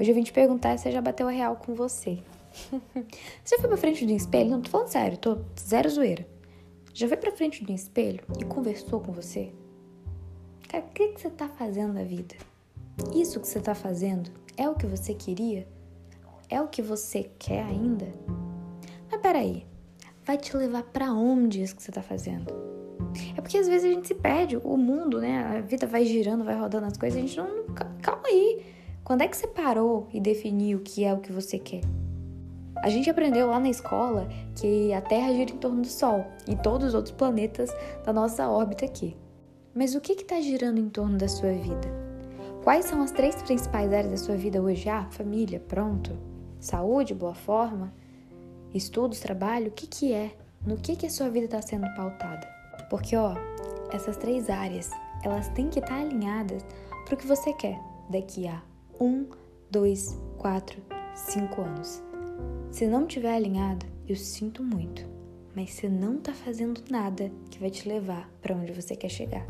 Hoje eu vim te perguntar se você já bateu a real com você. você já foi pra frente de um espelho? Não, tô falando sério, tô zero zoeira. Já foi pra frente de um espelho e conversou com você? Cara, o que, que você tá fazendo na vida? Isso que você tá fazendo é o que você queria? É o que você quer ainda? Mas peraí, vai te levar para onde isso que você tá fazendo? É porque às vezes a gente se perde, o mundo, né? A vida vai girando, vai rodando as coisas, a gente não. Calma aí. Quando é que você parou e definiu o que é o que você quer? A gente aprendeu lá na escola que a Terra gira em torno do Sol e todos os outros planetas da nossa órbita aqui. Mas o que está girando em torno da sua vida? Quais são as três principais áreas da sua vida hoje? Ah, família, pronto. Saúde, boa forma. Estudos, trabalho, o que, que é? No que, que a sua vida está sendo pautada? Porque, ó, essas três áreas, elas têm que estar tá alinhadas para o que você quer daqui a um, dois, quatro, cinco anos. Se não tiver alinhado, eu sinto muito, mas você não está fazendo nada que vai te levar para onde você quer chegar.